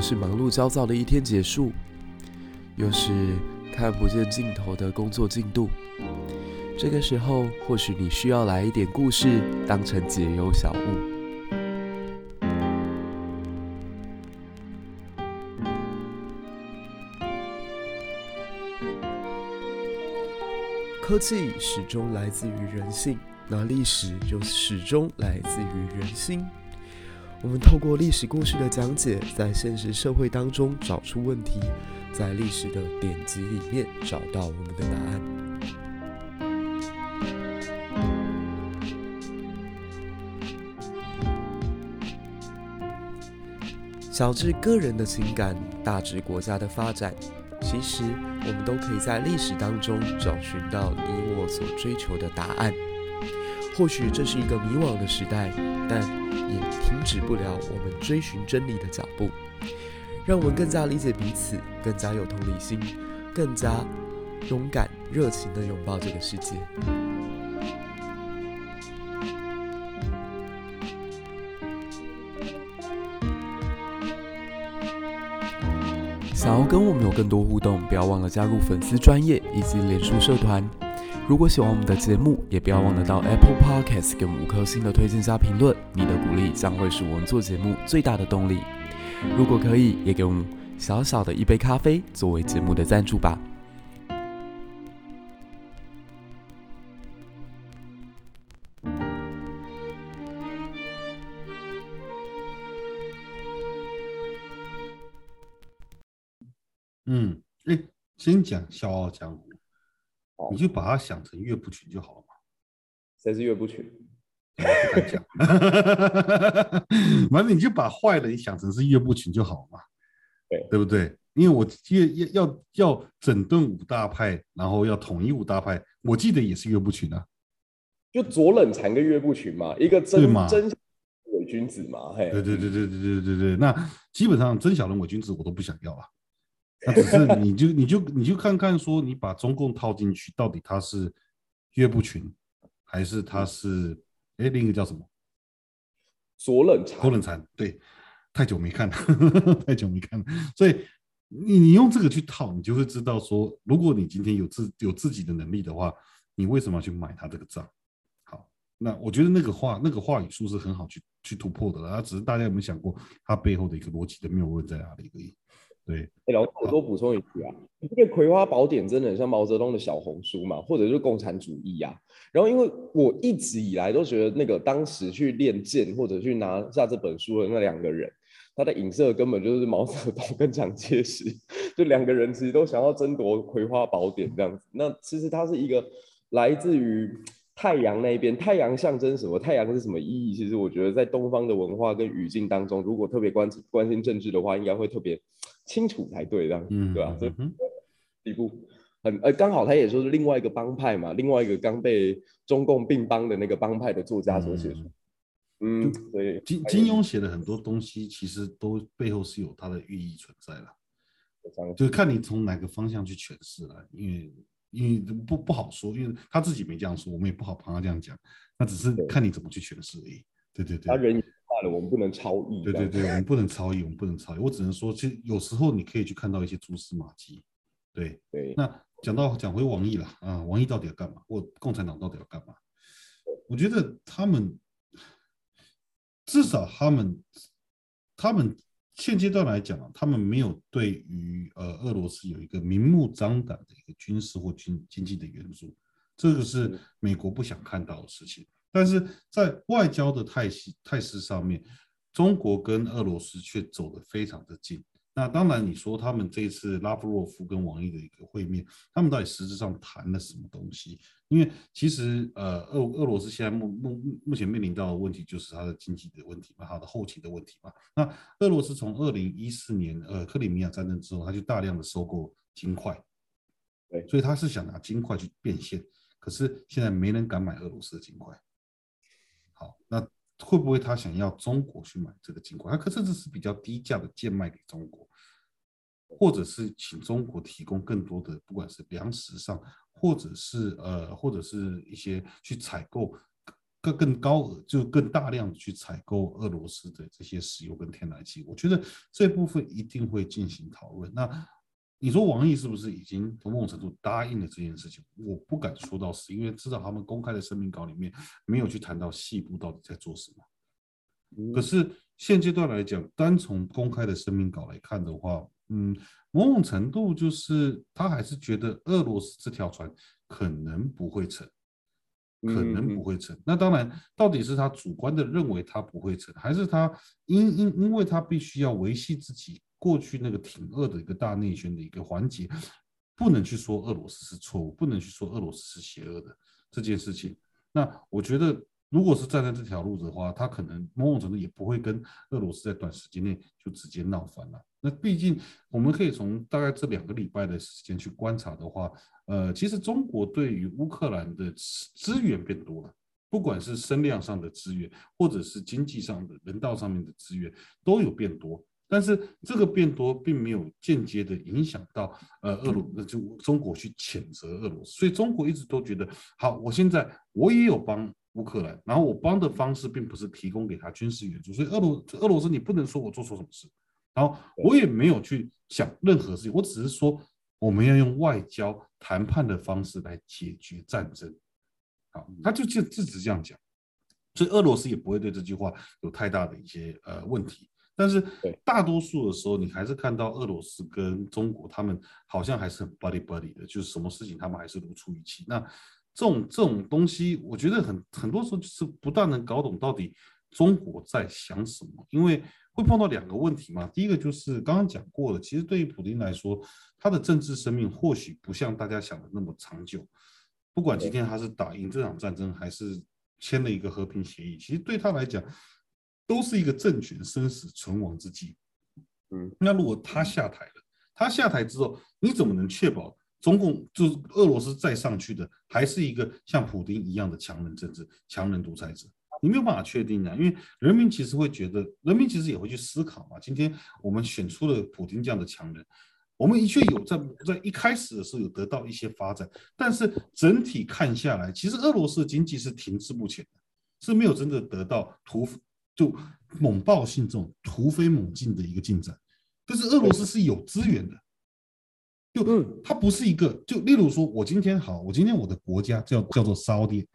是忙碌焦躁的一天结束，又是看不见尽头的工作进度。这个时候，或许你需要来一点故事，当成解忧小物。科技始终来自于人性，那历史就始终来自于人心。我们透过历史故事的讲解，在现实社会当中找出问题，在历史的典籍里面找到我们的答案。小至个人的情感，大至国家的发展。其实，我们都可以在历史当中找寻到你我所追求的答案。或许这是一个迷惘的时代，但也停止不了我们追寻真理的脚步。让我们更加理解彼此，更加有同理心，更加勇敢、热情地拥抱这个世界。想要跟我们有更多互动，不要忘了加入粉丝专业以及脸书社团。如果喜欢我们的节目，也不要忘了到 Apple Podcast 给我们五颗星的推荐加评论。你的鼓励将会是我们做节目最大的动力。如果可以，也给我们小小的一杯咖啡作为节目的赞助吧。嗯，哎，先讲《笑傲江湖》，你就把它想成岳不群就好了嘛。谁是岳不群？不敢讲，反正你就把坏人想成是岳不群就好了嘛。对，对不对？因为我要要要要整顿五大派，然后要统一五大派，我记得也是岳不群啊。就左冷禅跟岳不群嘛，一个真真伪君子嘛。嘿，对对对对对对对对。那基本上真小人伪君子我都不想要啊。那只是你就你就你就看看说，你把中共套进去，到底他是岳不群，还是他是哎另一个叫什么？左冷禅。左冷禅，对，太久没看了，太久没看了。所以你你用这个去套，你就会知道说，如果你今天有自有自己的能力的话，你为什么要去买他这个账？好，那我觉得那个话那个话语术是很好去去突破的，啊，只是大家有没有想过，它背后的一个逻辑的谬论在哪里而已。对，然后我多补充一句啊，这个《葵花宝典》真的很像毛泽东的小红书嘛，或者是共产主义啊。然后，因为我一直以来都觉得，那个当时去练剑或者去拿下这本书的那两个人，他的影射根本就是毛泽东跟蒋介石，就两个人其实都想要争夺《葵花宝典》这样子。那其实它是一个来自于太阳那边，太阳象征什么？太阳是什么意义？其实我觉得在东方的文化跟语境当中，如果特别关关心政治的话，应该会特别。清楚才对，这样，嗯，对吧？这一部很呃，刚好他也说是另外一个帮派嘛，另外一个刚被中共并帮的那个帮派的作家所写出，嗯，对。金金庸写的很多东西，其实都背后是有它的寓意存在了，就看你从哪个方向去诠释了。因为因为不不好说，因为他自己没这样说，我们也不好帮他这样讲，那只是看你怎么去诠释而已。对对对，他人。我们不能超译。对对对，我们不能超译，我们不能超译。我只能说，其实有时候你可以去看到一些蛛丝马迹。对对。那讲到讲回王毅了啊，王毅到底要干嘛？或共产党到底要干嘛？我觉得他们至少他们他们现阶段来讲啊，他们没有对于呃俄罗斯有一个明目张胆的一个军事或经经济的援助，这个是美国不想看到的事情。但是在外交的态势态势上面，中国跟俄罗斯却走得非常的近。那当然，你说他们这次拉夫洛夫跟王毅的一个会面，他们到底实质上谈了什么东西？因为其实呃，俄俄罗斯现在目目目前面临到的问题就是它的经济的问题嘛，它的后勤的问题嘛。那俄罗斯从二零一四年呃克里米亚战争之后，他就大量的收购金块，对，所以他是想拿金块去变现，可是现在没人敢买俄罗斯的金块。好，那会不会他想要中国去买这个金块？他可甚至是比较低价的贱卖给中国，或者是请中国提供更多的，不管是粮食上，或者是呃，或者是一些去采购更更高额，就更大量的去采购俄罗斯的这些石油跟天然气。我觉得这部分一定会进行讨论。那你说王毅是不是已经从某种程度答应了这件事情？我不敢说到是，因为至少他们公开的声明稿里面没有去谈到细部到底在做什么。可是现阶段来讲，单从公开的声明稿来看的话，嗯，某种程度就是他还是觉得俄罗斯这条船可能不会沉，可能不会沉。那当然，到底是他主观的认为他不会沉，还是他因因因为他必须要维系自己。过去那个挺俄的一个大内宣的一个环节，不能去说俄罗斯是错误，不能去说俄罗斯是邪恶的这件事情。那我觉得，如果是站在这条路的话，他可能某种程度也不会跟俄罗斯在短时间内就直接闹翻了。那毕竟我们可以从大概这两个礼拜的时间去观察的话，呃，其实中国对于乌克兰的资源变多了，不管是声量上的资源，或者是经济上的、人道上面的资源，都有变多。但是这个变多并没有间接的影响到呃俄罗那就中国去谴责俄罗斯，所以中国一直都觉得好，我现在我也有帮乌克兰，然后我帮的方式并不是提供给他军事援助，所以俄罗俄罗斯你不能说我做错什么事，然后我也没有去想任何事情，我只是说我们要用外交谈判的方式来解决战争，好，他就就就只这样讲，所以俄罗斯也不会对这句话有太大的一些呃问题。但是大多数的时候，你还是看到俄罗斯跟中国，他们好像还是很 buddy buddy 的，就是什么事情他们还是如出一辙。那这种这种东西，我觉得很很多时候就是不大能搞懂到底中国在想什么，因为会碰到两个问题嘛。第一个就是刚刚讲过了，其实对于普京来说，他的政治生命或许不像大家想的那么长久。不管今天他是打赢这场战争，还是签了一个和平协议，其实对他来讲。都是一个政权生死存亡之际，嗯，那如果他下台了，他下台之后，你怎么能确保中共就是俄罗斯再上去的还是一个像普京一样的强人政治、强人独裁者？你没有办法确定的，因为人民其实会觉得，人民其实也会去思考嘛。今天我们选出了普京这样的强人，我们的确有在在一开始的时候有得到一些发展，但是整体看下来，其实俄罗斯的经济是停滞不前的，是没有真的得到突。就猛爆性这种突飞猛进的一个进展，但是俄罗斯是有资源的，就它不是一个，就例如说，我今天好，我今天我的国家叫叫做沙地，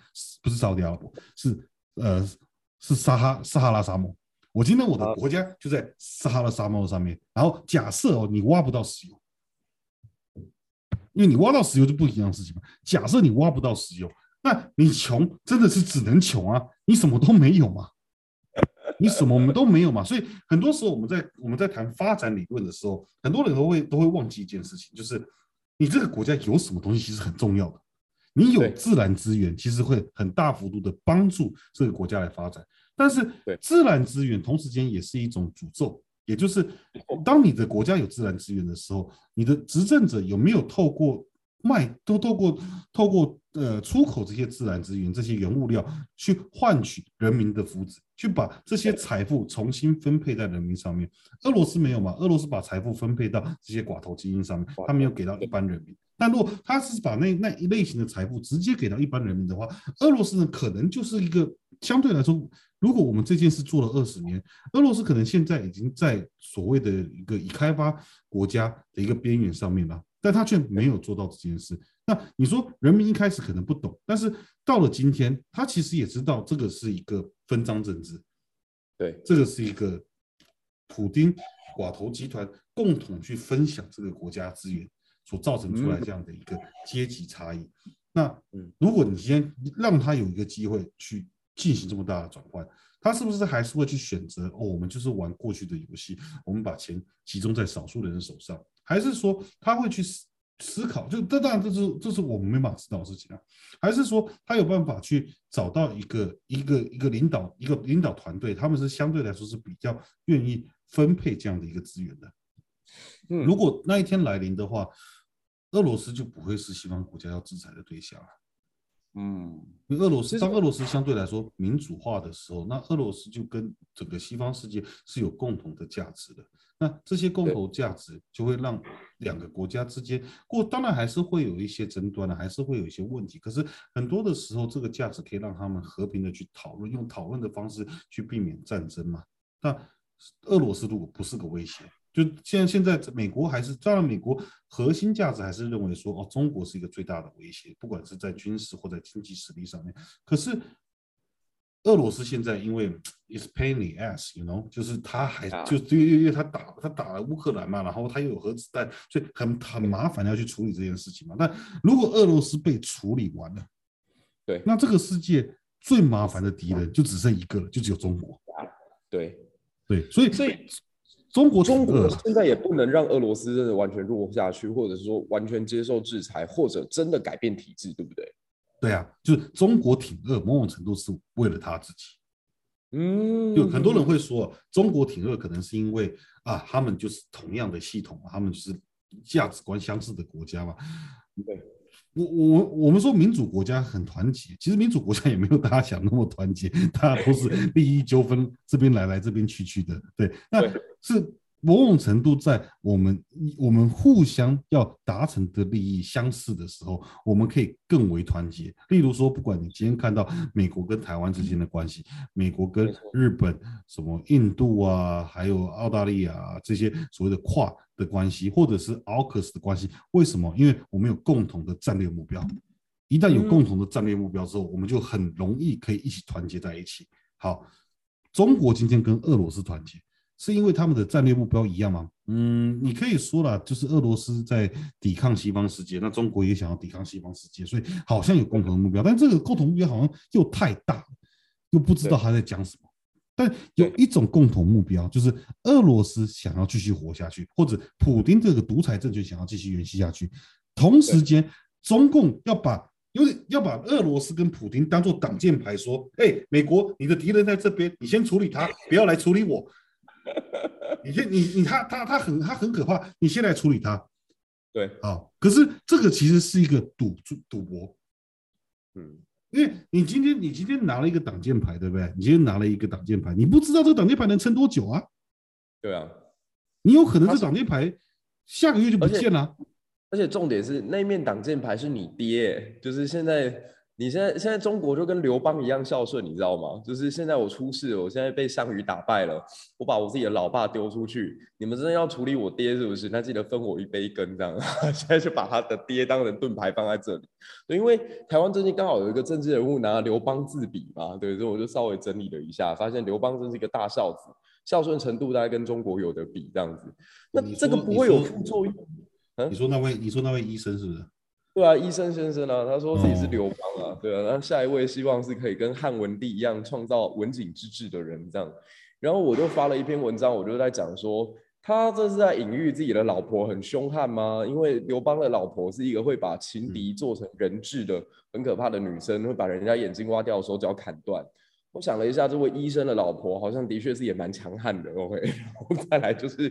不是沙地阿拉伯，是呃是撒哈撒哈拉沙漠，我今天我的国家就在撒哈拉沙漠上面，然后假设哦你挖不到石油，因为你挖到石油就不一样的事情嘛，假设你挖不到石油，那你穷真的是只能穷啊，你什么都没有嘛。你什么我们都没有嘛，所以很多时候我们在我们在谈发展理论的时候，很多人都会都会忘记一件事情，就是你这个国家有什么东西其实很重要的。你有自然资源，其实会很大幅度的帮助这个国家来发展。但是自然资源同时间也是一种诅咒，也就是当你的国家有自然资源的时候，你的执政者有没有透过卖都透过透过呃出口这些自然资源这些原物料去换取人民的福祉？去把这些财富重新分配在人民上面。俄罗斯没有嘛？俄罗斯把财富分配到这些寡头精英上面，他没有给到一般人民。但如果他是把那那一类型的财富直接给到一般人民的话，俄罗斯呢可能就是一个相对来说，如果我们这件事做了二十年，俄罗斯可能现在已经在所谓的一个已开发国家的一个边缘上面了，但他却没有做到这件事。那你说人民一开始可能不懂，但是到了今天，他其实也知道这个是一个分赃政治，对，这个是一个普丁寡头集团共同去分享这个国家资源所造成出来这样的一个阶级差异。那如果你今天让他有一个机会去进行这么大的转换，他是不是还是会去选择哦？我们就是玩过去的游戏，我们把钱集中在少数人的手上，还是说他会去？思考，就这当然这是这是我们没办法知道的事情啊，还是说他有办法去找到一个一个一个领导一个领导团队，他们是相对来说是比较愿意分配这样的一个资源的。嗯，如果那一天来临的话，俄罗斯就不会是西方国家要制裁的对象了。嗯，因为俄罗斯当俄罗斯相对来说民主化的时候，那俄罗斯就跟整个西方世界是有共同的价值的。那这些共同价值就会让两个国家之间过，当然还是会有一些争端的，还是会有一些问题。可是很多的时候，这个价值可以让他们和平的去讨论，用讨论的方式去避免战争嘛。那俄罗斯如果不是个威胁，就现在现在美国还是，当然美国核心价值还是认为说，哦，中国是一个最大的威胁，不管是在军事或在经济实力上面。可是。俄罗斯现在因为 is pain in the ass，you know，就是他还就因为因为他打他打了乌克兰嘛，然后他又有核子弹，所以很很麻烦要去处理这件事情嘛。但如果俄罗斯被处理完了，对，那这个世界最麻烦的敌人就只剩一个了，就只有中国。对对，所以所以中国中国现在也不能让俄罗斯真的完全弱下去，或者是说完全接受制裁，或者真的改变体制，对不对？对啊，就是中国挺俄，某种程度是为了他自己。嗯，就很多人会说，中国挺俄可能是因为啊，他们就是同样的系统，他们就是价值观相似的国家嘛。对，我我我们说民主国家很团结，其实民主国家也没有大家想那么团结，大家都是利益纠纷，这边来来这边去去的。对，那是。某种程度，在我们我们互相要达成的利益相似的时候，我们可以更为团结。例如说，不管你今天看到美国跟台湾之间的关系，美国跟日本、什么印度啊，还有澳大利亚啊，这些所谓的跨的关系，或者是 AUKUS 的关系，为什么？因为我们有共同的战略目标。一旦有共同的战略目标之后，我们就很容易可以一起团结在一起。好，中国今天跟俄罗斯团结。是因为他们的战略目标一样吗？嗯，你可以说了，就是俄罗斯在抵抗西方世界，那中国也想要抵抗西方世界，所以好像有共同的目标，但这个共同目标好像又太大，又不知道他在讲什么。但有一种共同目标，就是俄罗斯想要继续活下去，或者普丁这个独裁政权想要继续延续下去。同时间，中共要把，因为要把俄罗斯跟普丁当做挡箭牌，说：“哎，美国，你的敌人在这边，你先处理他，不要来处理我。” 你先，你你他他他很他很可怕，你先来处理他。对，好。可是这个其实是一个赌赌博，嗯，因为你今天你今天拿了一个挡箭牌，对不对？你今天拿了一个挡箭牌，你不知道这个挡箭牌能撑多久啊？对啊，你有可能这挡箭牌下个月就不见了。而且重点是那面挡箭牌是你爹，就是现在。你现在现在中国就跟刘邦一样孝顺，你知道吗？就是现在我出事了，我现在被项羽打败了，我把我自己的老爸丢出去，你们真的要处理我爹是不是？那记得分我一杯羹，这样。现在就把他的爹当成盾牌放在这里。对，因为台湾最近刚好有一个政治人物拿刘邦自比嘛，对，所以我就稍微整理了一下，发现刘邦真是一个大孝子，孝顺程度大概跟中国有的比这样子。那这个不会有副作用？你说那位，你说那位医生是不是？对啊，医生先生啊，他说自己是刘邦啊，对啊，那下一位希望是可以跟汉文帝一样创造文景之治的人这样。然后我就发了一篇文章，我就在讲说，他这是在隐喻自己的老婆很凶悍吗？因为刘邦的老婆是一个会把情敌做成人质的很可怕的女生，会把人家眼睛挖掉，手脚砍断。我想了一下，这位医生的老婆好像的确是也蛮强悍的。OK，然后再来就是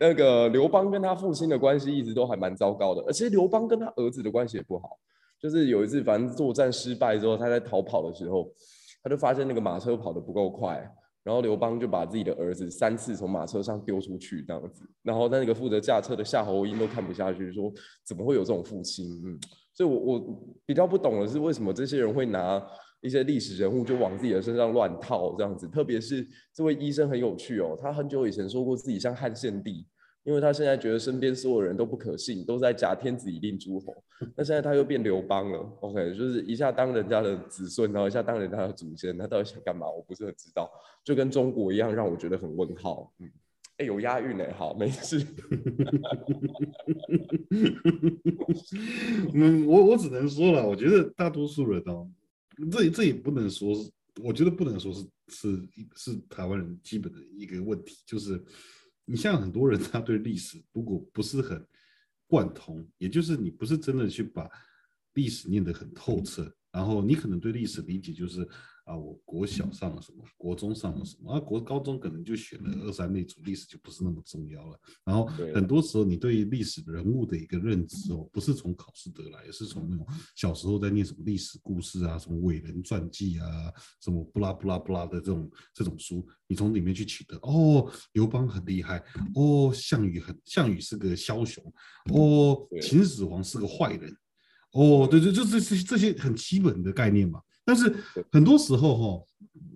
那个刘邦跟他父亲的关系一直都还蛮糟糕的，而且刘邦跟他儿子的关系也不好。就是有一次，反正作战失败之后，他在逃跑的时候，他就发现那个马车跑得不够快，然后刘邦就把自己的儿子三次从马车上丢出去这样子，然后那个负责驾车的夏侯婴都看不下去，说怎么会有这种父亲？嗯，所以我我比较不懂的是为什么这些人会拿。一些历史人物就往自己的身上乱套这样子，特别是这位医生很有趣哦，他很久以前说过自己像汉献帝，因为他现在觉得身边所有人都不可信，都在假天子以令诸侯。那现在他又变刘邦了，OK，就是一下当人家的子孙，然后一下当人家的祖先，他到底想干嘛？我不是很知道，就跟中国一样，让我觉得很问号。嗯，哎，有押韵哎，好，没事。嗯，我我只能说了，我觉得大多数人哦。这这也不能说是，我觉得不能说是是是台湾人基本的一个问题，就是你像很多人他对历史如果不是很贯通，也就是你不是真的去把历史念得很透彻，然后你可能对历史理解就是啊，我国小上了什么，国中上了什么，啊，国高中可能就选了二三类组，历史就不是那么重要了。然后很多时候你对历史人物的一个认知哦，不是从考试得来，也是从那种小时候在念什么历史故事啊，什么伟人传记啊，什么不拉不拉不拉的这种这种书，你从里面去取得。哦，刘邦很厉害，哦，项羽很，项羽是个枭雄，哦，秦始皇是个坏人，哦，对对，就是这这些很基本的概念嘛。但是很多时候哈，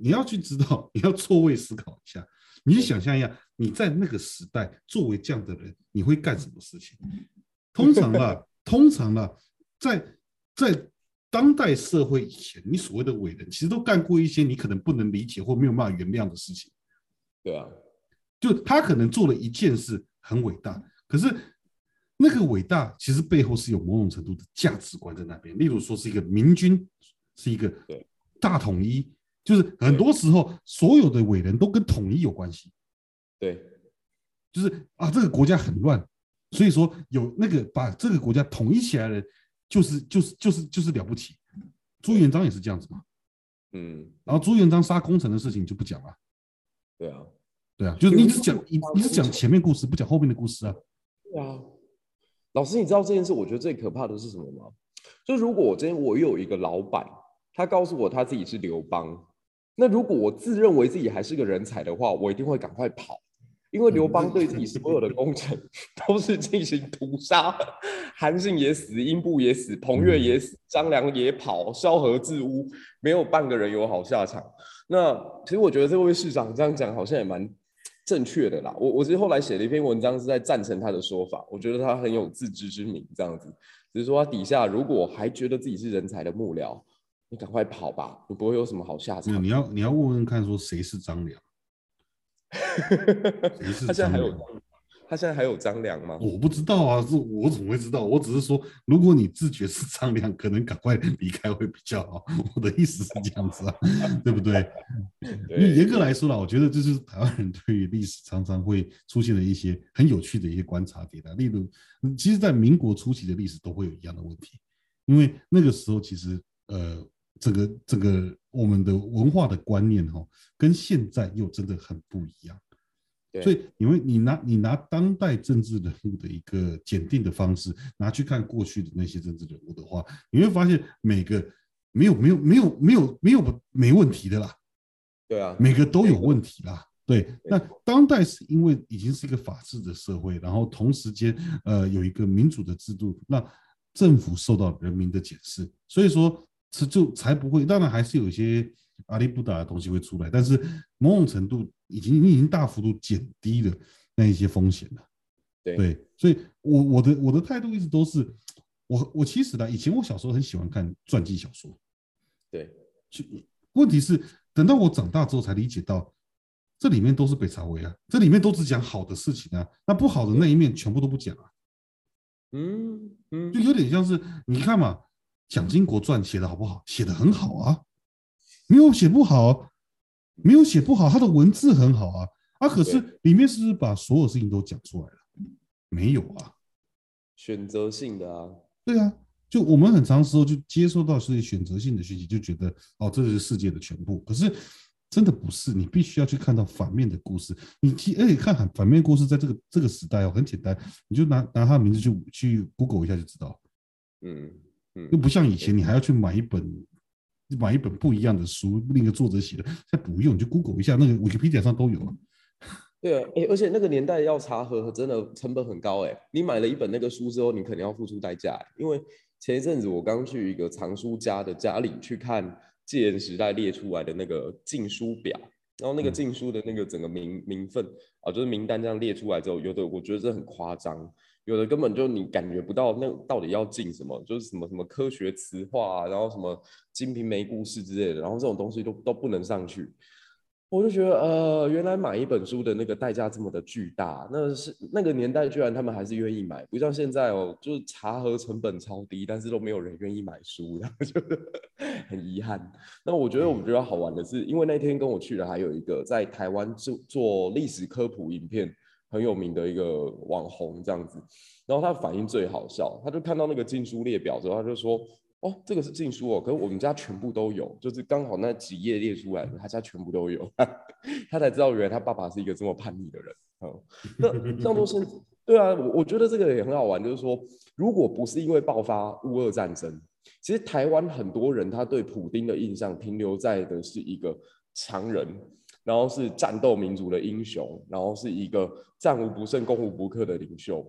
你要去知道，你要错位思考一下，你去想象一下，你在那个时代作为这样的人，你会干什么事情？通常啊，通常啊，在在当代社会以前，你所谓的伟人，其实都干过一些你可能不能理解或没有办法原谅的事情。对啊，就他可能做了一件事很伟大，可是那个伟大其实背后是有某种程度的价值观在那边。例如说，是一个明君。是一个大统一，就是很多时候所有的伟人都跟统一有关系。对，就是啊，这个国家很乱，所以说有那个把这个国家统一起来的人，就是就是就是就是了不起。朱元璋也是这样子嘛。嗯，然后朱元璋杀功臣的事情就不讲了。对啊，对啊，就是你只讲你你只讲前面故事，不讲后面的故事啊。对啊，老师，你知道这件事？我觉得最可怕的是什么吗？就如果我今天我有一个老板。他告诉我他自己是刘邦，那如果我自认为自己还是个人才的话，我一定会赶快跑，因为刘邦对自己所有的功臣 都是进行屠杀，韩信也死，英布也死，彭越也死，张良也跑，萧何自污，没有半个人有好下场。那其实我觉得这位市长这样讲好像也蛮正确的啦。我我其实后来写了一篇文章是在赞成他的说法，我觉得他很有自知之明，这样子只是说他底下如果还觉得自己是人才的幕僚。你赶快跑吧，你不会有什么好下场。你要你要问问看，说谁是张良？他现在还有他现在还有张良吗？我不知道啊，是我怎么会知道？我只是说，如果你自觉是张良，可能赶快离开会比较好。我的意思是这样子啊，对不对？因为严格来说啦，我觉得这就是台湾人对于历史常常会出现的一些很有趣的一些观察点啊。例如，其实，在民国初期的历史都会有一样的问题，因为那个时候其实呃。这个这个我们的文化的观念哈，跟现在又真的很不一样。所以，因为你拿你拿当代政治人物的一个检定的方式，拿去看过去的那些政治人物的话，你会发现每个没有没有没有没有没有没问题的啦。对啊，每个都有问题啦。对，那当代是因为已经是一个法治的社会，然后同时间呃有一个民主的制度，那政府受到人民的检视，所以说。是就才不会，当然还是有一些阿里不达的东西会出来，但是某种程度已经你已经大幅度减低了那一些风险了。对，对，所以我我的我的态度一直都是，我我其实呢，以前我小时候很喜欢看传记小说。对，问题是等到我长大之后才理解到，这里面都是北朝威啊，这里面都只讲好的事情啊，那不好的那一面全部都不讲啊。嗯嗯，就有点像是你看嘛。蒋经国传写的好不好？写的很好啊，没有写不好，没有写不好，他的文字很好啊。啊，可是里面是不是把所有事情都讲出来了？没有啊，选择性的啊。对啊，就我们很长时候就接收到这些选择性的讯息，就觉得哦，这是世界的全部。可是真的不是，你必须要去看到反面的故事。你去而且看反反面故事，在这个这个时代哦，很简单，你就拿拿他的名字去去 Google 一下就知道。嗯。又不像以前，你还要去买一本，买一本不一样的书，另一个作者写的，现在不用，就 Google 一下，那个 Wikipedia 上都有了。对啊，哎，而且那个年代要查核真的成本很高哎，你买了一本那个书之后，你肯定要付出代价。因为前一阵子我刚去一个藏书家的家里去看戒严时代列出来的那个禁书表，然后那个禁书的那个整个名名分啊，就是名单这样列出来之后，有的我觉得这很夸张。有的根本就你感觉不到那到底要进什么，就是什么什么科学词话啊，然后什么《金瓶梅》故事之类的，然后这种东西都都不能上去。我就觉得，呃，原来买一本书的那个代价这么的巨大，那是那个年代居然他们还是愿意买，不像现在哦，就是查核成本超低，但是都没有人愿意买书，然后就 很遗憾。那我觉得我们觉得好玩的是，因为那天跟我去的还有一个在台湾做做历史科普影片。很有名的一个网红这样子，然后他反应最好笑，他就看到那个禁书列表之后，他就说：“哦，这个是禁书哦，可是我们家全部都有，就是刚好那几页列出来的，他家全部都有，他才知道原来他爸爸是一个这么叛逆的人。哦，那像都是对啊，我我觉得这个也很好玩，就是说，如果不是因为爆发乌俄战争，其实台湾很多人他对普丁的印象停留在的是一个强人，然后是战斗民族的英雄，然后是一个战无不胜、攻无不克的领袖。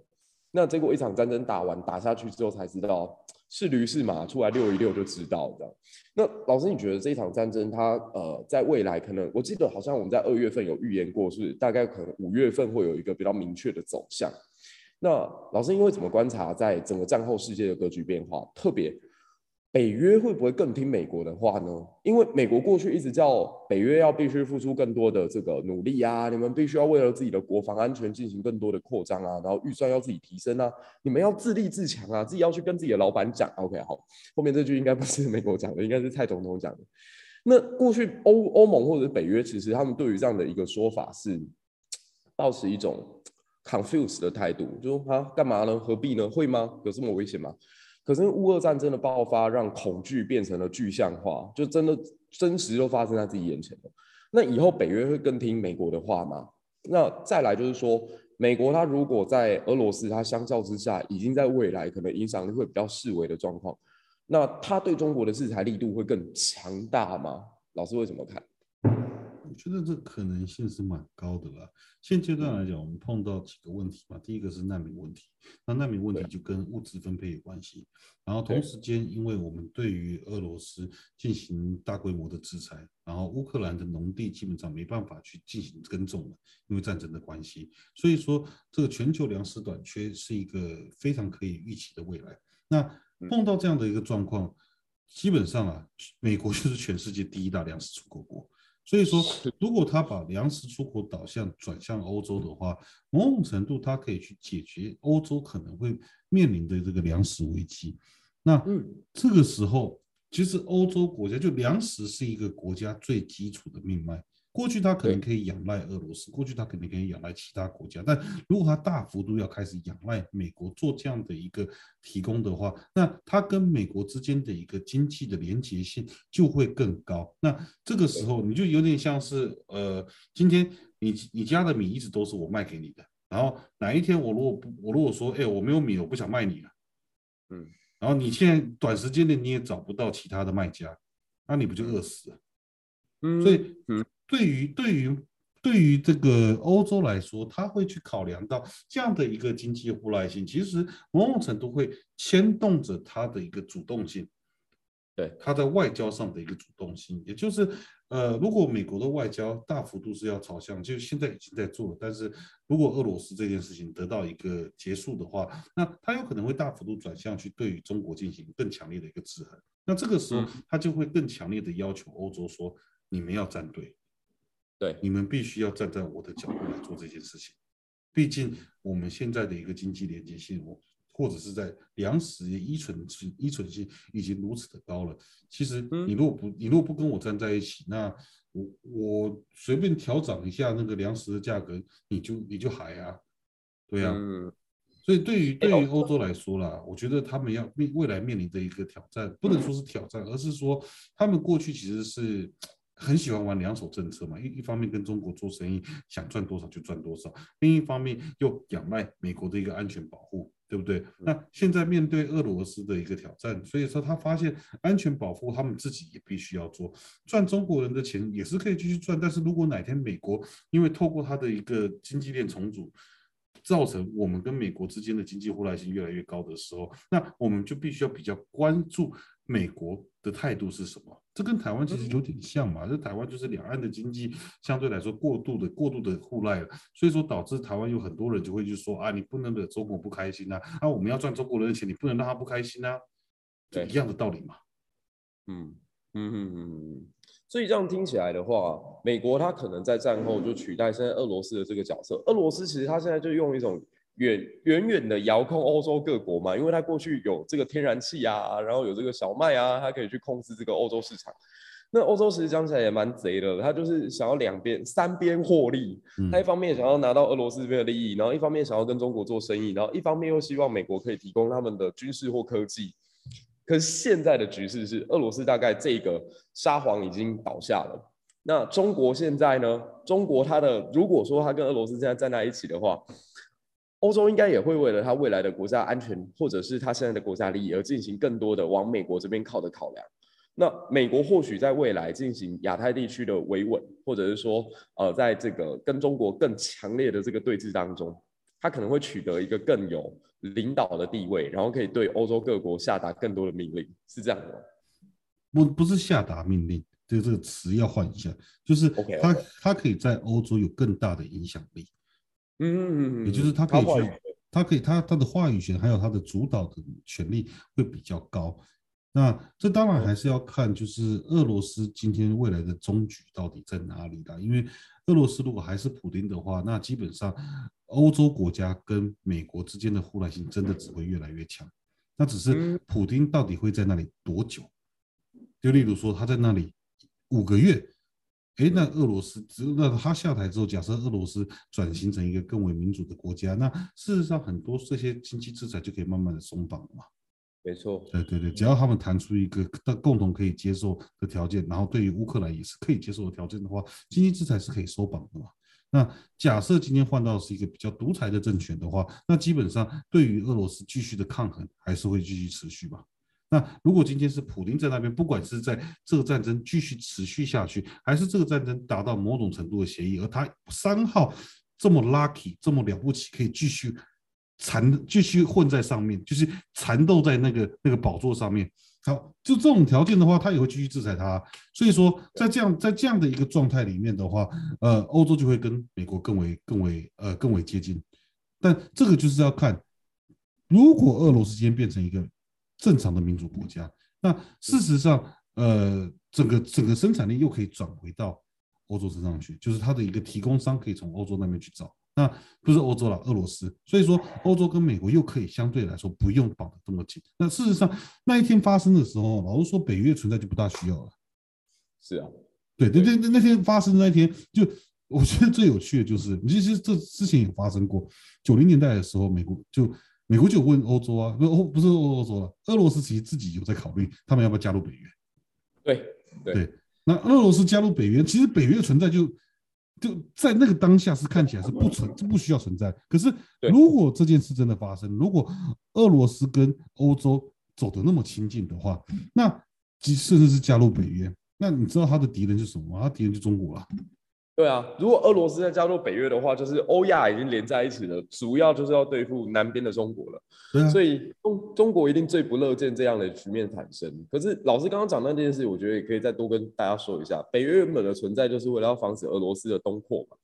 那结果一场战争打完打下去之后，才知道是驴是马，出来遛一遛就知道这样。那老师，你觉得这一场战争它呃，在未来可能，我记得好像我们在二月份有预言过，是大概可能五月份会有一个比较明确的走向。那老师，因为怎么观察在整个战后世界的格局变化，特别？北约会不会更听美国的话呢？因为美国过去一直叫北约要必须付出更多的这个努力啊，你们必须要为了自己的国防安全进行更多的扩张啊，然后预算要自己提升啊，你们要自立自强啊，自己要去跟自己的老板讲。OK，好，后面这句应该不是美国讲的，应该是蔡总统讲的。那过去欧欧盟或者北约，其实他们对于这样的一个说法是抱持一种 confuse 的态度，就说啊，干嘛呢？何必呢？会吗？有这么危险吗？可是乌俄战争的爆发，让恐惧变成了具象化，就真的真实就发生在自己眼前了。那以后北约会更听美国的话吗？那再来就是说，美国它如果在俄罗斯，它相较之下已经在未来可能影响力会比较式微的状况，那它对中国的制裁力度会更强大吗？老师会怎么看？我觉得这可能性是蛮高的啦。现阶段来讲，我们碰到几个问题嘛。第一个是难民问题，那难民问题就跟物资分配有关系。然后同时间，因为我们对于俄罗斯进行大规模的制裁，然后乌克兰的农地基本上没办法去进行耕种了，因为战争的关系。所以说，这个全球粮食短缺是一个非常可以预期的未来。那碰到这样的一个状况，基本上啊，美国就是全世界第一大粮食出口国。所以说，如果他把粮食出口导向转向欧洲的话，某种程度他可以去解决欧洲可能会面临的这个粮食危机。那这个时候，其实欧洲国家就粮食是一个国家最基础的命脉。过去他可能可以仰赖俄罗斯，过去他肯定可以仰赖其他国家，但如果他大幅度要开始仰赖美国做这样的一个提供的话，那他跟美国之间的一个经济的连结性就会更高。那这个时候你就有点像是，呃，今天你你家的米一直都是我卖给你的，然后哪一天我如果不我如果说，哎，我没有米，我不想卖你了，嗯，然后你现在短时间内你也找不到其他的卖家，那你不就饿死了？嗯，所以嗯。对于对于对于这个欧洲来说，他会去考量到这样的一个经济互赖性，其实某种程度会牵动着他的一个主动性，对。他在外交上的一个主动性，也就是呃，如果美国的外交大幅度是要朝向，就现在已经在做了，但是如果俄罗斯这件事情得到一个结束的话，那他有可能会大幅度转向去对于中国进行更强烈的一个制衡，那这个时候他就会更强烈的要求欧洲说，你们要站队。对，你们必须要站在我的角度来做这件事情。毕竟我们现在的一个经济连接性，我或者是在粮食依存性、依存性已经如此的高了。其实你如果不，你如果不跟我站在一起，那我我随便调整一下那个粮食的价格，你就你就嗨啊，对啊。所以对于对于欧洲来说啦，我觉得他们要面未来面临的一个挑战，不能说是挑战，而是说他们过去其实是。很喜欢玩两手政策嘛，一一方面跟中国做生意，想赚多少就赚多少；另一方面又仰赖美国的一个安全保护，对不对？那现在面对俄罗斯的一个挑战，所以说他发现安全保护他们自己也必须要做，赚中国人的钱也是可以继续赚，但是如果哪天美国因为透过他的一个经济链重组，造成我们跟美国之间的经济互赖性越来越高的时候，那我们就必须要比较关注美国的态度是什么。这跟台湾其实有点像嘛，这台湾就是两岸的经济相对来说过度的过度的互赖了，所以说导致台湾有很多人就会去说啊，你不能惹中国不开心呐，啊，我们要赚中国人的钱，你不能让他不开心呐，对，一样的道理嘛。嗯嗯嗯嗯。所以这样听起来的话，美国它可能在战后就取代现在俄罗斯的这个角色。俄罗斯其实它现在就用一种远远远的遥控欧洲各国嘛，因为它过去有这个天然气啊，然后有这个小麦啊，它可以去控制这个欧洲市场。那欧洲其实讲起来也蛮贼的，它就是想要两边三边获利。它一方面想要拿到俄罗斯这边的利益，然后一方面想要跟中国做生意，然后一方面又希望美国可以提供他们的军事或科技。可是现在的局势是，俄罗斯大概这个沙皇已经倒下了。那中国现在呢？中国它的如果说它跟俄罗斯现在站在一起的话，欧洲应该也会为了它未来的国家安全，或者是它现在的国家利益而进行更多的往美国这边靠的考量。那美国或许在未来进行亚太地区的维稳，或者是说，呃，在这个跟中国更强烈的这个对峙当中，它可能会取得一个更有领导的地位，然后可以对欧洲各国下达更多的命令，是这样的吗？不，不是下达命令。这个这个词要换一下，就是他 okay, okay. 他可以在欧洲有更大的影响力，嗯嗯嗯，也就是他可以去，他可以他他的话语权还有他的主导的权力会比较高。那这当然还是要看，就是俄罗斯今天未来的终局到底在哪里的。因为俄罗斯如果还是普丁的话，那基本上欧洲国家跟美国之间的互赖性真的只会越来越强。那只是普京到底会在那里多久？就例如说他在那里。五个月，哎，那俄罗斯，那他下台之后，假设俄罗斯转型成一个更为民主的国家，那事实上很多这些经济制裁就可以慢慢的松绑了嘛。没错，对对对，只要他们谈出一个共同可以接受的条件，然后对于乌克兰也是可以接受的条件的话，经济制裁是可以收绑的嘛。那假设今天换到是一个比较独裁的政权的话，那基本上对于俄罗斯继续的抗衡还是会继续持续吧。那如果今天是普京在那边，不管是在这个战争继续持续下去，还是这个战争达到某种程度的协议，而他三号这么 lucky，这么了不起，可以继续缠继续混在上面，就是缠斗在那个那个宝座上面。好，就这种条件的话，他也会继续制裁他。所以说，在这样在这样的一个状态里面的话，呃，欧洲就会跟美国更为更为呃更为接近。但这个就是要看，如果俄罗斯今天变成一个。正常的民主国家，那事实上，呃，整个整个生产力又可以转回到欧洲身上去，就是它的一个提供商可以从欧洲那边去找，那不是欧洲了，俄罗斯。所以说，欧洲跟美国又可以相对来说不用绑得这么紧。那事实上，那一天发生的时候，老实说，北约存在就不大需要了。是啊，对对对，那天发生的那天，就我觉得最有趣的就是，其实这事情也发生过，九零年代的时候，美国就。美国就问欧洲啊，不欧不是欧洲了，俄罗斯其实自己有在考虑，他们要不要加入北约？对对，对，那俄罗斯加入北约，其实北约存在就就在那个当下是看起来是不存，不需要存在。可是如果这件事真的发生，如果俄罗斯跟欧洲走得那么亲近的话，那甚至是加入北约，那你知道他的敌人是什么吗？他敌人就中国了。对啊，如果俄罗斯再加入北约的话，就是欧亚已经连在一起了，主要就是要对付南边的中国了。啊、所以中中国一定最不乐见这样的局面产生。可是老师刚刚讲那件事，我觉得也可以再多跟大家说一下，北约原本的存在就是为了要防止俄罗斯的东扩嘛，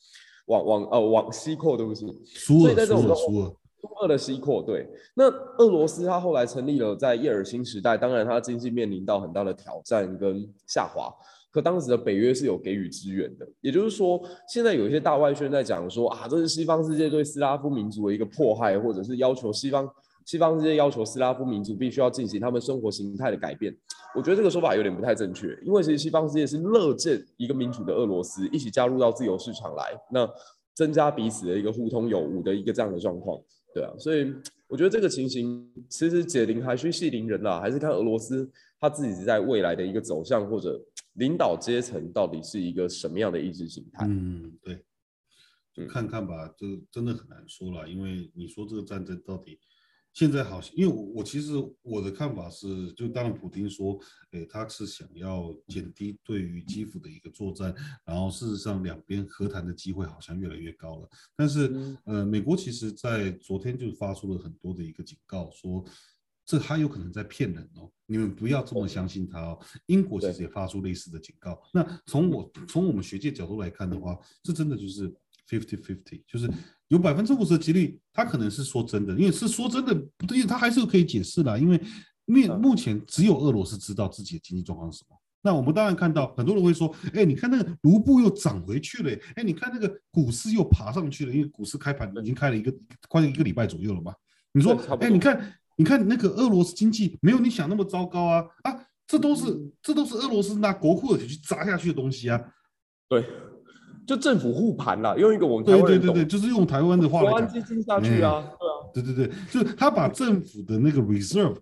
往往呃往西扩，对不起，苏所以在这种苏俄苏俄的西扩，对。那俄罗斯它后来成立了，在叶尔辛时代，当然它经济面临到很大的挑战跟下滑。可当时的北约是有给予支援的，也就是说，现在有一些大外宣在讲说啊，这是西方世界对斯拉夫民族的一个迫害，或者是要求西方西方世界要求斯拉夫民族必须要进行他们生活形态的改变。我觉得这个说法有点不太正确，因为其实西方世界是乐见一个民主的俄罗斯一起加入到自由市场来，那增加彼此的一个互通有无的一个这样的状况，对啊，所以我觉得这个情形其实解铃还须系铃人啦，还是看俄罗斯他自己在未来的一个走向或者。领导阶层到底是一个什么样的意识形态？嗯，对，就看看吧，就真的很难说了。因为你说这个战争到底现在好像，因为我我其实我的看法是，就当然普京说，哎，他是想要减低对于基辅的一个作战，然后事实上两边和谈的机会好像越来越高了。但是呃，美国其实在昨天就发出了很多的一个警告，说。这他有可能在骗人哦，你们不要这么相信他哦。英国其实也发出类似的警告。那从我从我们学界角度来看的话，这真的就是 fifty fifty，就是有百分之五十的几率，他可能是说真的，因为是说真的，因为他还是可以解释的，因为面目前只有俄罗斯知道自己的经济状况是什么。那我们当然看到很多人会说，哎，你看那个卢布又涨回去了，哎，你看那个股市又爬上去了，因为股市开盘已经开了一个快一个礼拜左右了嘛。你说，哎，你看。你看那个俄罗斯经济没有你想那么糟糕啊啊！这都是这都是俄罗斯拿国库的钱去砸下去的东西啊。对，就政府护盘了，用一个我们对对对对，就是用台湾的话来讲，国安基金下去啊，对啊，对对对，就是他把政府的那个 reserve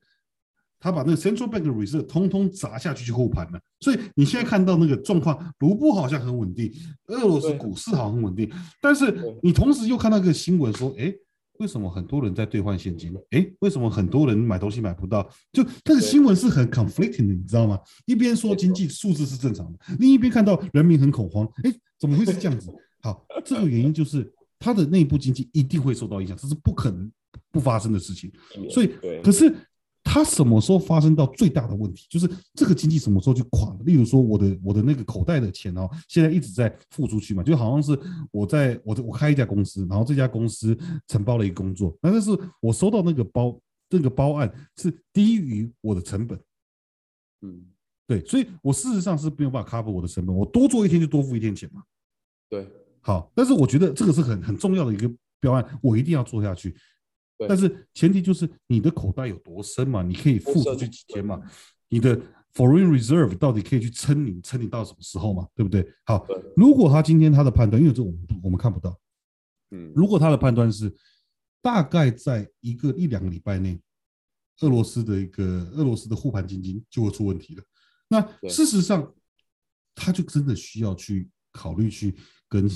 他把那个 central bank reserve 通通砸下去去护盘了。所以你现在看到那个状况，卢布好像很稳定，俄罗斯股市好像很稳定，但是你同时又看到一个新闻说，哎，为什么很多人在兑换现金？哎，为什么很多人买东西买不到？就那个新闻是很 conflicting 的，你知道吗？一边说经济数字是正常的，另一边看到人民很恐慌，哎，怎么会是这样子？好，这个原因就是它的内部经济一定会受到影响，这是不可能不发生的事情。所以，可是。它什么时候发生到最大的问题？就是这个经济什么时候就垮了？例如说，我的我的那个口袋的钱哦，现在一直在付出去嘛，就好像是我在我我开一家公司，然后这家公司承包了一个工作，那但是我收到那个包那个包案是低于我的成本，嗯，对，所以我事实上是没有办法 cover 我的成本，我多做一天就多付一天钱嘛，对，好，但是我觉得这个是很很重要的一个标案，我一定要做下去。但是前提就是你的口袋有多深嘛？你可以付出去几天嘛？你的 foreign reserve 到底可以去撑你撑你到什么时候嘛？对不对？好，如果他今天他的判断，因为这我们我们看不到，嗯，如果他的判断是大概在一个一两个礼拜内，俄罗斯的一个俄罗斯的护盘基金就会出问题了，那事实上他就真的需要去考虑去跟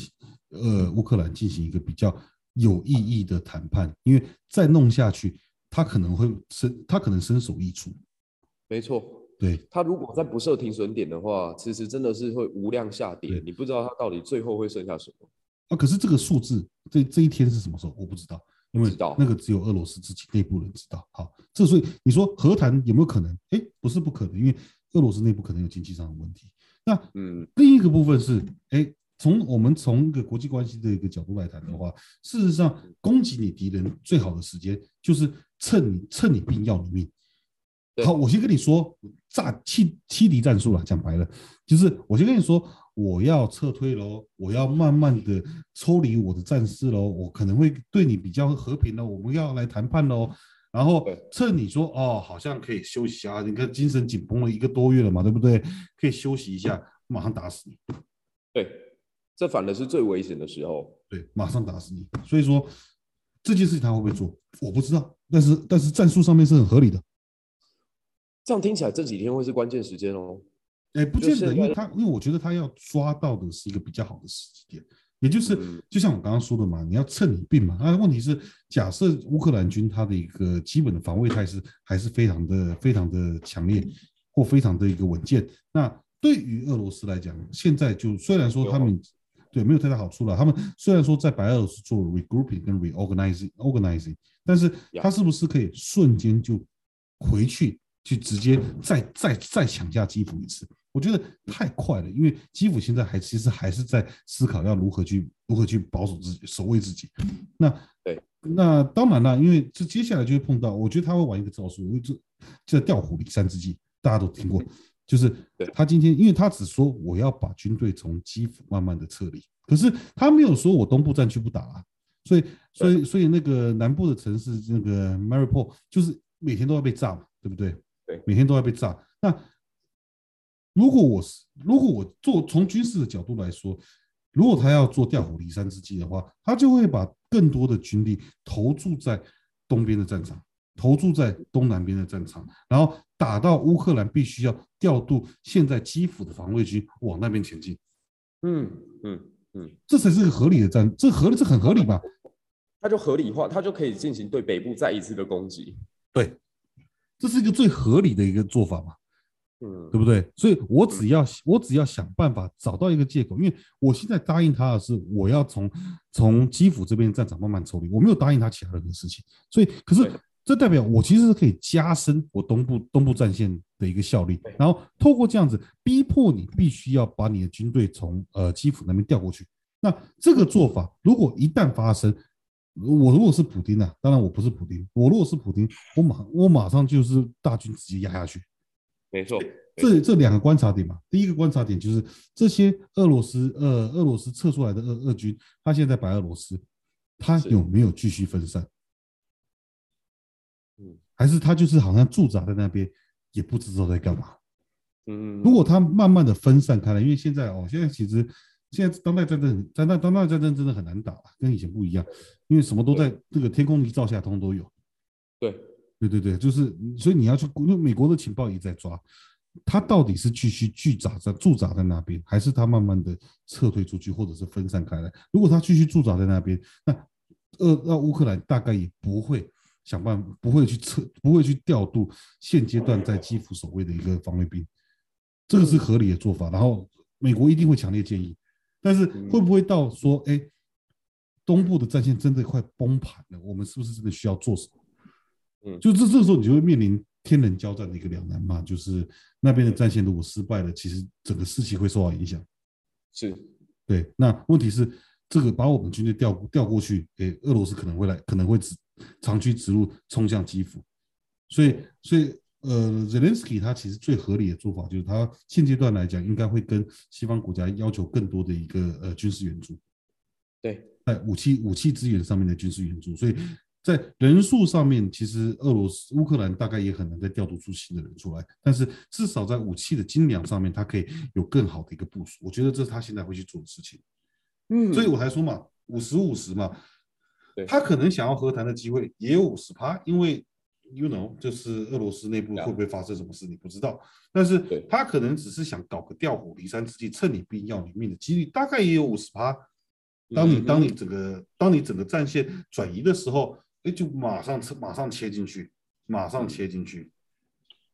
呃乌克兰进行一个比较。有意义的谈判，因为再弄下去，他可能会身，他可能身首异处。没错，对，他如果再不设停损点的话，其实真的是会无量下跌，你不知道他到底最后会剩下什么。啊，可是这个数字，这这一天是什么时候？我不知道，因为那个只有俄罗斯自己内部人知道。好，这所以你说和谈有没有可能？哎，不是不可能，因为俄罗斯内部可能有经济上的问题。那嗯，另一个部分是，哎。从我们从一个国际关系的一个角度来谈的话，事实上，攻击你敌人最好的时间就是趁你趁你病要你命。好，我先跟你说，诈欺欺敌战术了，讲白了，就是我先跟你说，我要撤退喽，我要慢慢的抽离我的战士喽，我可能会对你比较和平喽，我们要来谈判喽，然后趁你说哦，好像可以休息啊，你看精神紧绷了一个多月了嘛，对不对？可以休息一下，马上打死你。对。这反而是最危险的时候，对，马上打死你。所以说这件事情他会不会做，我不知道。但是但是战术上面是很合理的。这样听起来这几天会是关键时间哦。哎，不见得，因为他因为我觉得他要抓到的是一个比较好的时机点，也就是就像我刚刚说的嘛，你要趁你病嘛。那问题是，假设乌克兰军他的一个基本的防卫态势还是非常的非常的强烈，或非常的一个稳健，那对于俄罗斯来讲，现在就虽然说他们。对，没有太大好处了。他们虽然说在白俄罗斯做 regrouping 跟 reorganizing organizing，但是他是不是可以瞬间就回去去直接再再再抢下基辅一次？我觉得太快了，因为基辅现在还其实还是在思考要如何去如何去保守自己、守卫自己。那对，那当然了，因为这接下来就会碰到，我觉得他会玩一个招数，因为这叫调虎离山之计，大家都听过。就是他今天，因为他只说我要把军队从基辅慢慢的撤离，可是他没有说我东部战区不打啊，所以所以所以那个南部的城市那个 Mariupol 就是每天都要被炸嘛，对不对？对，每天都要被炸。那如果我是如果我做从军事的角度来说，如果他要做调虎离山之计的话，他就会把更多的军力投注在东边的战场。投注在东南边的战场，然后打到乌克兰必须要调度现在基辅的防卫军往那边前进。嗯嗯嗯，这才是个合理的战，这合理，这很合理吧？它就合理化，它就可以进行对北部再一次的攻击。对，这是一个最合理的一个做法嘛？嗯，对不对？所以我只要我只要想办法找到一个借口，因为我现在答应他的是我要从从基辅这边战场慢慢抽离，我没有答应他其他任何事情，所以可是。这代表我其实是可以加深我东部东部战线的一个效力，然后透过这样子逼迫你必须要把你的军队从呃基辅那边调过去。那这个做法如果一旦发生，我如果是普丁啊，当然我不是普丁，我如果是普丁，我马我马上就是大军直接压下去。没错，这这两个观察点嘛，第一个观察点就是这些俄罗斯呃俄罗斯撤出来的俄俄军，他现在白俄罗斯，他有没有继续分散？还是他就是好像驻扎在那边，也不知道在干嘛。嗯，如果他慢慢的分散开来，因为现在哦，现在其实现在当代战争，当代当代战争真的很难打，跟以前不一样，因为什么都在这个天空一照下，通通都有。对，对对对，就是所以你要去，因为美国的情报也在抓，他到底是继续驻扎在驻扎在那边，还是他慢慢的撤退出去，或者是分散开来？如果他继续驻扎在那边，那呃那乌克兰大概也不会想办法，不会去撤，不会去调度现阶段在基辅守卫的一个防卫兵，这个是合理的做法。然后美国一定会强烈建议，但是会不会到说，哎，东部的战线真的快崩盘了，我们是不是真的需要做什么？嗯，就这这个时候，你就会面临天人交战的一个两难嘛，就是那边的战线如果失败了，其实整个士气会受到影响。是，对。那问题是，这个把我们军队调调过去，诶，俄罗斯可能会来，可能会直长驱直入，冲向基辅。所以，所以，呃，Zelensky 他其实最合理的做法就是，他现阶段来讲，应该会跟西方国家要求更多的一个呃军事援助。对，在武器武器资源上面的军事援助，所以。在人数上面，其实俄罗斯、乌克兰大概也很难再调度出新的人出来，但是至少在武器的精良上面，它可以有更好的一个部署。我觉得这是他现在会去做的事情。嗯，所以我才说嘛，五十五十嘛，他可能想要和谈的机会也有五十趴，因为 you know，就是俄罗斯内部会不会发生什么事，你不知道。但是他可能只是想搞个调虎离山之计，趁你病要你命的几率大概也有五十趴。当你当你整个当你整个战线转移的时候。哎，就马上马上切进去，马上切进去。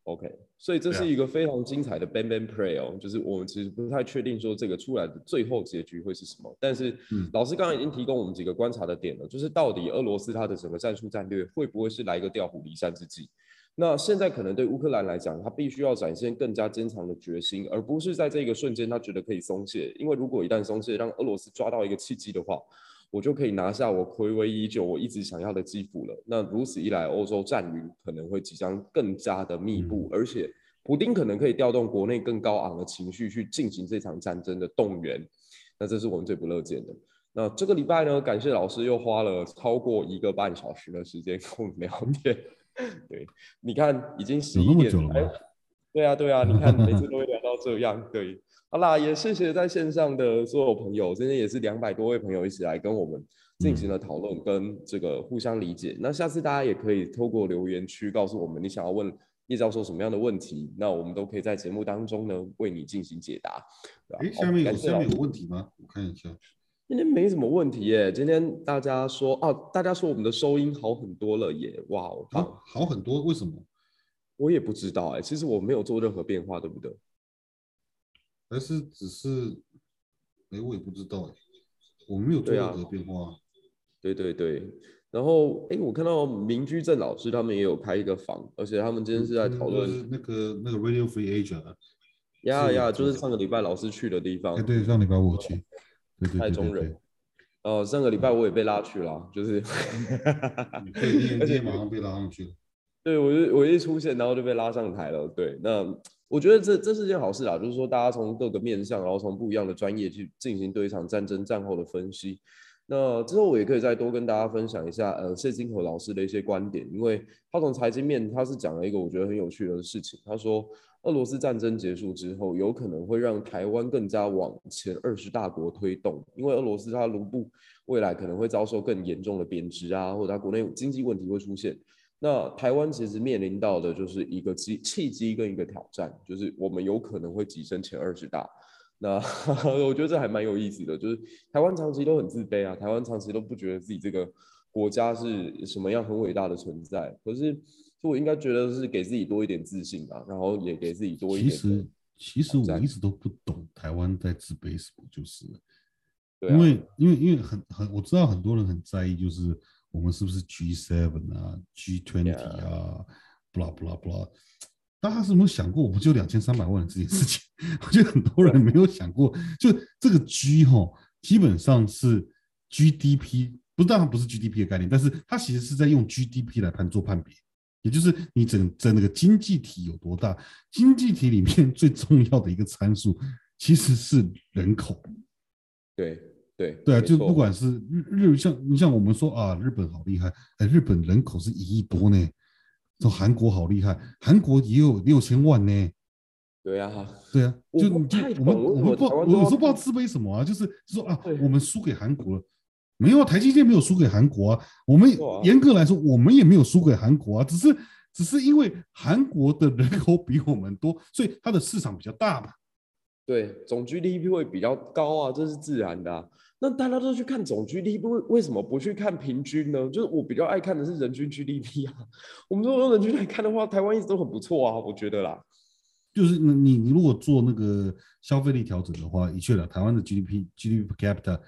OK，所以这是一个非常精彩的 bang bang play 哦，就是我们其实不太确定说这个出来的最后结局会是什么，但是老师刚刚已经提供我们几个观察的点了，就是到底俄罗斯它的整个战术战略会不会是来一个调虎离山之计？那现在可能对乌克兰来讲，他必须要展现更加坚强的决心，而不是在这个瞬间他觉得可以松懈，因为如果一旦松懈，让俄罗斯抓到一个契机的话。我就可以拿下我睽违已久、我一直想要的基辅了。那如此一来，欧洲战云可能会即将更加的密布，而且普丁可能可以调动国内更高昂的情绪去进行这场战争的动员。那这是我们最不乐见的。那这个礼拜呢，感谢老师又花了超过一个半小时的时间 跟我们聊天。对，你看已经十一点了。对啊，对啊，你看每次都会聊到这样。对。好啦，也谢谢在线上的所有朋友，今天也是两百多位朋友一起来跟我们进行了讨论跟这个互相理解。嗯、那下次大家也可以透过留言区告诉我们你想要问叶教授什么样的问题，那我们都可以在节目当中呢为你进行解答。哎，下面有下面有问题吗？我看一下。今天没什么问题耶。今天大家说哦、啊，大家说我们的收音好很多了耶。哇，好，好，好很多，为什么？我也不知道哎。其实我没有做任何变化，对不对？还是只是，哎，我也不知道哎，我没有做任何变化。对对对，然后哎，我看到明居正老师他们也有开一个房，而且他们今天是在讨论那个那个 Radio Free Asia。呀呀，就是上个礼拜老师去的地方。哎，对，上礼拜我去。对对对。太中人。哦，上个礼拜我也被拉去了，就是。而且马上被拉上去了。对，我就我一出现，然后就被拉上台了。对，那。我觉得这这是件好事啊，就是说大家从各个面向，然后从不一样的专业去进行对一场战争战后的分析。那之后我也可以再多跟大家分享一下，呃，谢金河老师的一些观点，因为他从财经面他是讲了一个我觉得很有趣的事情。他说，俄罗斯战争结束之后，有可能会让台湾更加往前二十大国推动，因为俄罗斯它卢布未来可能会遭受更严重的贬值啊，或者它国内经济问题会出现。那台湾其实面临到的就是一个机契机跟一个挑战，就是我们有可能会跻身前二十大。那 我觉得这还蛮有意思的，就是台湾长期都很自卑啊，台湾长期都不觉得自己这个国家是什么样很伟大的存在。可是，就我应该觉得是给自己多一点自信吧，然后也给自己多一点。其实，其实我一直都不懂台湾在自卑什么，就是，因为因为因为很很我知道很多人很在意，就是。我们是不是 G7 啊，G20 啊，，blah blah blah，大家是没有想过，我们就两千三百万人这件事情？我觉得很多人没有想过，就这个 G 哈，基本上是 GDP，不当然不是 GDP 的概念，但是它其实是在用 GDP 来判做判别，也就是你整整那个经济体有多大，经济体里面最重要的一个参数其实是人口，对。对对啊，就不管是日日像你像我们说啊，日本好厉害，哎，日本人口是一亿多呢。说韩国好厉害，韩国也有六千万呢。对啊，对啊，就就我们我们不我有时候不知道自卑什么啊，就是说啊，我们输给韩国了，没有，台积电没有输给韩国啊。我们严格来说，我们也没有输给韩国啊，只是只是因为韩国的人口比我们多，所以它的市场比较大嘛。对，总 GDP 会比较高啊，这是自然的啊。那大家都去看总 GDP，为为什么不去看平均呢？就是我比较爱看的是人均 GDP 啊。我们如果用人均来看的话，台湾一直都很不错啊，我觉得啦。就是你你如果做那个消费力调整的话，的确了，台湾的 GDP GDP per capita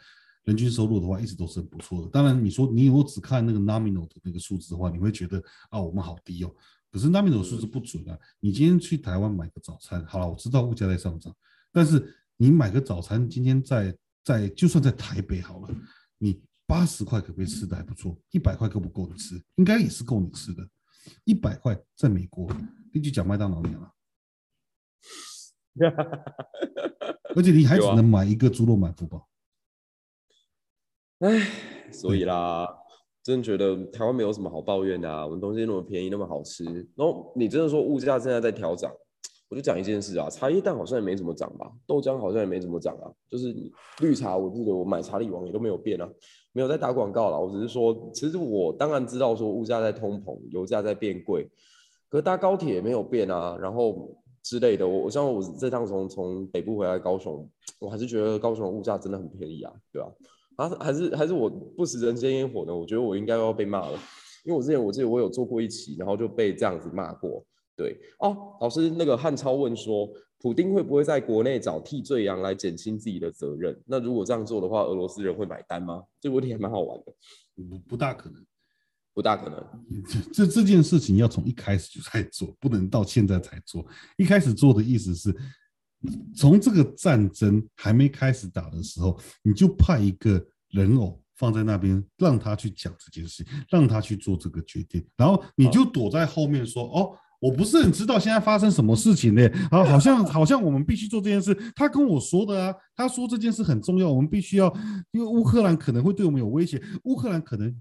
人均收入的话，一直都是很不错的。当然，你说你如果只看那个 nominal 的那个数字的话，你会觉得啊，我们好低哦。可是 nominal 数字不准啊。你今天去台湾买个早餐，好了，我知道物价在上涨。但是你买个早餐，今天在在就算在台北好了，你八十块可不可以吃的还不错？一百块够不够你吃？应该也是够你吃的。一百块在美国，你去讲麦当劳你了，而且你还只能买一个猪肉满福堡。哎，所以啦，真的觉得台湾没有什么好抱怨的啊，我们东西那么便宜，那么好吃。然后你真的说物价现在在调涨？我就讲一件事啊，茶叶蛋好像也没怎么涨吧，豆浆好像也没怎么涨啊，就是绿茶，我记得我买茶力王也都没有变啊，没有在打广告啦，我只是说，其实我当然知道说物价在通膨，油价在变贵，可是搭高铁也没有变啊，然后之类的，我我像我这趟从从北部回来高雄，我还是觉得高雄的物价真的很便宜啊，对吧？啊，还是还是我不食人间烟火呢，我觉得我应该要被骂了，因为我之前我记得我有做过一期，然后就被这样子骂过。对哦，老师，那个汉超问说，普丁会不会在国内找替罪羊来减轻自己的责任？那如果这样做的话，俄罗斯人会买单吗？这个问题还蛮好玩的。不不大可能，不大可能。这这件事情要从一开始就在做，不能到现在才做。一开始做的意思是，从这个战争还没开始打的时候，你就派一个人偶放在那边，让他去讲这件事，让他去做这个决定，然后你就躲在后面说哦。我不是很知道现在发生什么事情呢？啊，好像好像我们必须做这件事。他跟我说的啊，他说这件事很重要，我们必须要，因为乌克兰可能会对我们有威胁，乌克兰可能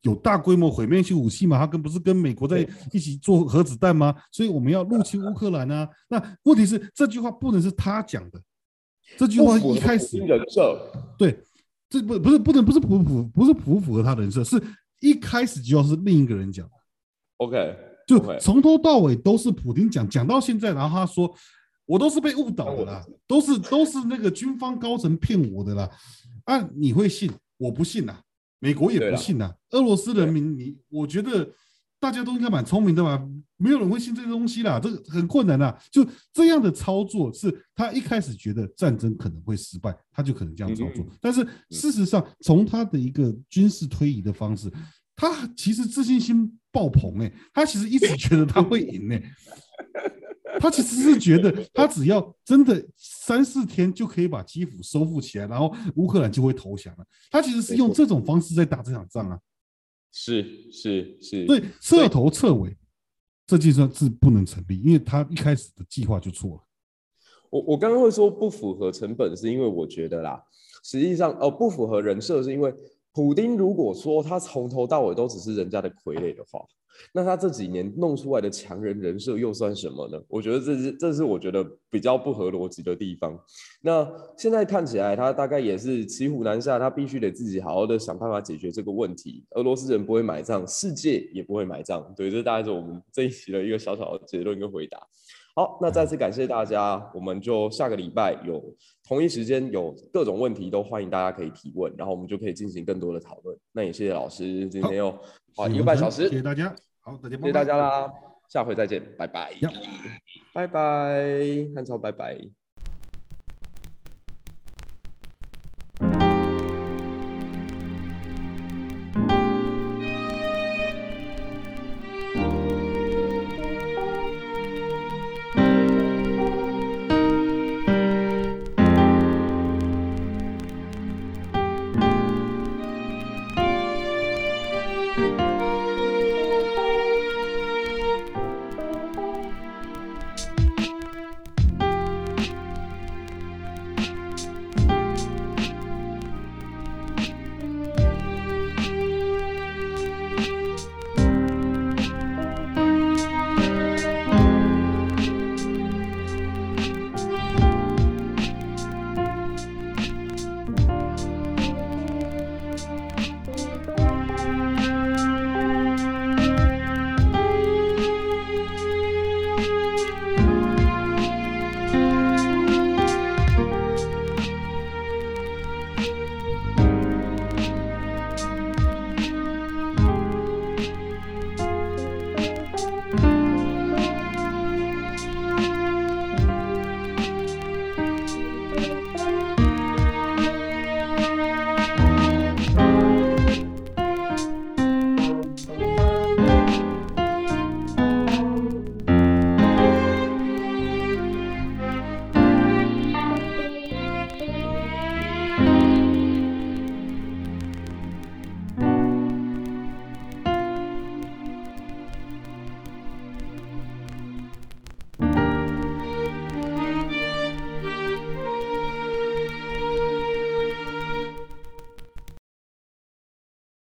有大规模毁灭性武器嘛，他跟不是跟美国在一起做核子弹吗？所以我们要入侵乌克兰啊。那问题是这句话不能是他讲的，这句话一开始人设对，这不不是不能不是不符不是不符合他人设，是一开始就要是另一个人讲的。OK。就从头到尾都是普丁讲，讲到现在，然后他说我都是被误导的啦，都是都是那个军方高层骗我的啦，啊，你会信？我不信呐，美国也不信呐，俄罗斯人民，你我觉得大家都应该蛮聪明的吧？没有人会信这个东西啦，这个很困难啦。就这样的操作是他一开始觉得战争可能会失败，他就可能这样操作，但是事实上从他的一个军事推移的方式。他其实自信心爆棚哎，他其实一直觉得他会赢哎，他其实是觉得他只要真的三四天就可以把基辅收复起来，然后乌克兰就会投降了。他其实是用这种方式在打这场仗啊，是是是，所以彻头彻尾这计算是不能成立，因为他一开始的计划就错了。我我刚刚会说不符合成本，是因为我觉得啦，实际上哦不符合人设，是因为。普丁如果说他从头到尾都只是人家的傀儡的话，那他这几年弄出来的强人人设又算什么呢？我觉得这是这是我觉得比较不合逻辑的地方。那现在看起来他大概也是骑虎难下，他必须得自己好好的想办法解决这个问题。俄罗斯人不会买账，世界也不会买账。对，这大概是我们这一期的一个小小的结论跟回答。好，那再次感谢大家，我们就下个礼拜有同一时间有各种问题都欢迎大家可以提问，然后我们就可以进行更多的讨论。那也谢谢老师今天又花一个半小时，谢谢大家，好，大家谢谢大家啦，下回再见，拜拜，拜拜，汉超拜拜。